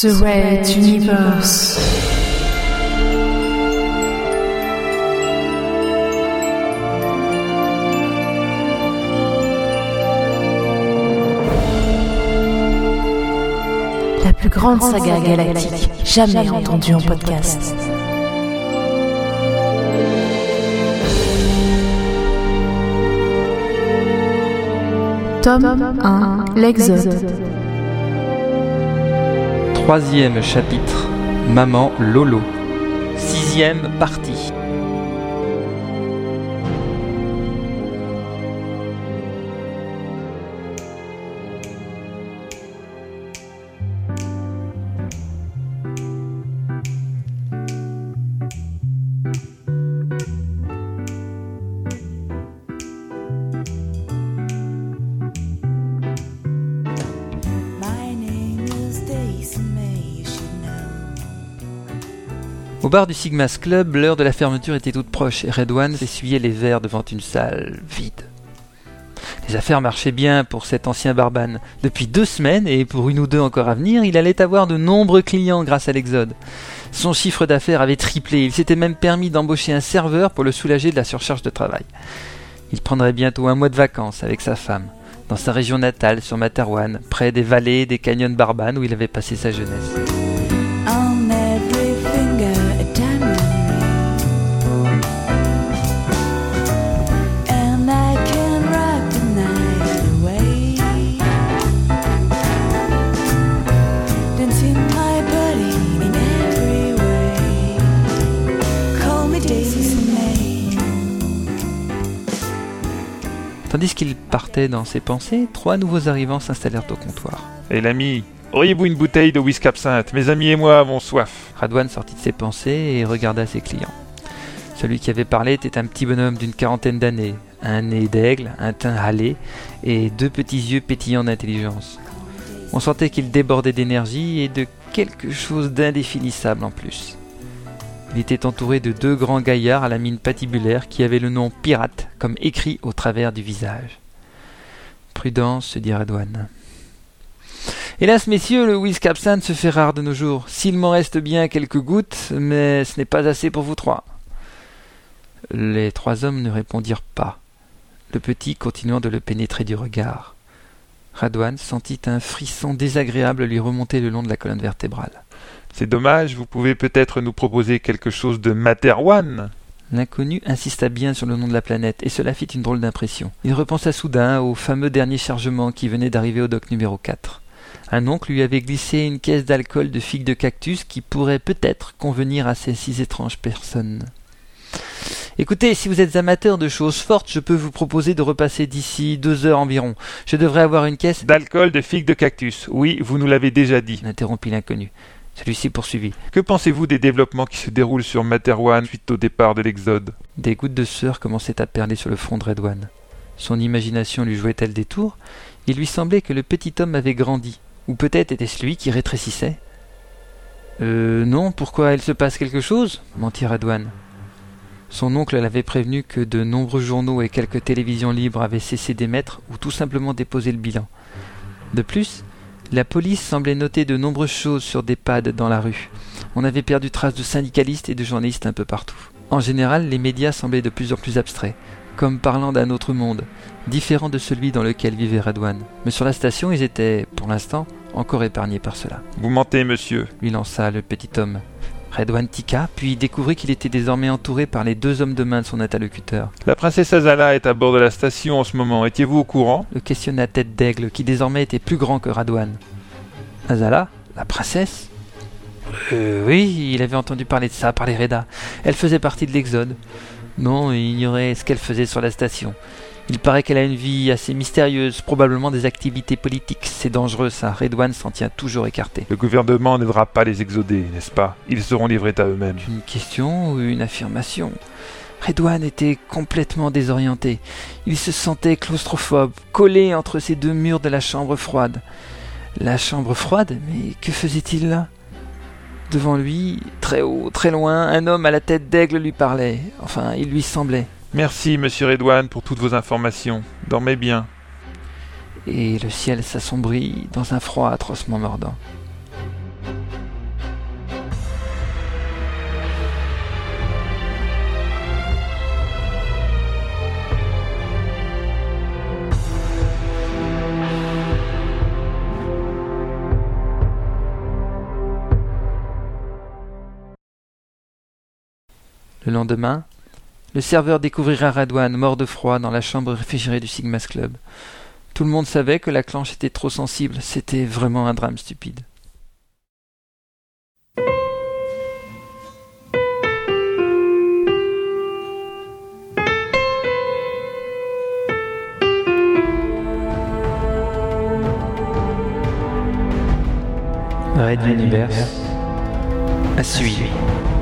The Red Universe. La plus grande saga galactique jamais entendue en podcast. Tome 1 L'Exode. Troisième chapitre. Maman Lolo. Sixième partie. Au bar du Sigma's Club, l'heure de la fermeture était toute proche et Redouane s'essuyait les verres devant une salle vide. Les affaires marchaient bien pour cet ancien barbane. Depuis deux semaines, et pour une ou deux encore à venir, il allait avoir de nombreux clients grâce à l'Exode. Son chiffre d'affaires avait triplé, il s'était même permis d'embaucher un serveur pour le soulager de la surcharge de travail. Il prendrait bientôt un mois de vacances avec sa femme, dans sa région natale, sur Materwan, près des vallées des canyons Barbanes où il avait passé sa jeunesse. Tandis qu'il partait dans ses pensées, trois nouveaux arrivants s'installèrent au comptoir. Et l'ami, auriez-vous une bouteille de whisky absinthe Mes amis et moi avons soif. Radwan sortit de ses pensées et regarda ses clients. Celui qui avait parlé était un petit bonhomme d'une quarantaine d'années, un nez d'aigle, un teint hâlé et deux petits yeux pétillants d'intelligence. On sentait qu'il débordait d'énergie et de quelque chose d'indéfinissable en plus. Il était entouré de deux grands gaillards à la mine patibulaire qui avaient le nom pirate comme écrit au travers du visage. Prudence, se dit Radwan. Hélas, messieurs, le whisky absinthe se fait rare de nos jours. S'il m'en reste bien quelques gouttes, mais ce n'est pas assez pour vous trois. Les trois hommes ne répondirent pas, le petit continuant de le pénétrer du regard. Radwan sentit un frisson désagréable lui remonter le long de la colonne vertébrale. C'est dommage, vous pouvez peut-être nous proposer quelque chose de Materwan L'inconnu insista bien sur le nom de la planète, et cela fit une drôle d'impression. Il repensa soudain au fameux dernier chargement qui venait d'arriver au dock numéro 4. Un oncle lui avait glissé une caisse d'alcool de figues de cactus qui pourrait peut-être convenir à ces six étranges personnes. Écoutez, si vous êtes amateur de choses fortes, je peux vous proposer de repasser d'ici deux heures environ. Je devrais avoir une caisse. D'alcool de figues de cactus. Oui, vous nous l'avez déjà dit. interrompit l'inconnu. Celui-ci poursuivit. Que pensez-vous des développements qui se déroulent sur Materwan suite au départ de l'Exode? Des gouttes de sueur commençaient à perler sur le front de Redouane. Son imagination lui jouait-elle des tours? Il lui semblait que le petit homme avait grandi. Ou peut-être était-ce lui qui rétrécissait Euh, non, pourquoi il se passe quelque chose? mentit Redouane. Son oncle l'avait prévenu que de nombreux journaux et quelques télévisions libres avaient cessé d'émettre ou tout simplement déposé le bilan. De plus, la police semblait noter de nombreuses choses sur des pads dans la rue. On avait perdu trace de syndicalistes et de journalistes un peu partout. En général, les médias semblaient de plus en plus abstraits, comme parlant d'un autre monde, différent de celui dans lequel vivait Radwan. Mais sur la station, ils étaient, pour l'instant, encore épargnés par cela. Vous mentez, monsieur. Lui lança le petit homme. Redouane tica, puis découvrit qu'il était désormais entouré par les deux hommes de main de son interlocuteur. La princesse Azala est à bord de la station en ce moment. Étiez-vous au courant? Le questionna Tête d'Aigle, qui désormais était plus grand que Radouane. Azala La princesse? Euh, oui, il avait entendu parler de ça par les Reda. Elle faisait partie de l'Exode. Non, il ignorait ce qu'elle faisait sur la station. Il paraît qu'elle a une vie assez mystérieuse, probablement des activités politiques. C'est dangereux, ça. Redouane s'en tient toujours écarté. Le gouvernement n'aidera pas les exodés, n'est-ce pas? Ils seront livrés à eux-mêmes. Une question ou une affirmation? Redouane était complètement désorienté. Il se sentait claustrophobe, collé entre ces deux murs de la chambre froide. La chambre froide? Mais que faisait-il là? Devant lui, très haut, très loin, un homme à la tête d'aigle lui parlait. Enfin, il lui semblait. Merci, monsieur Edouane, pour toutes vos informations. Dormez bien. Et le ciel s'assombrit dans un froid atrocement mordant. Le lendemain, le serveur découvrira Radouane mort de froid dans la chambre réfrigérée du Sigma's Club. Tout le monde savait que la clanche était trop sensible, c'était vraiment un drame stupide. Red Universe à suivre.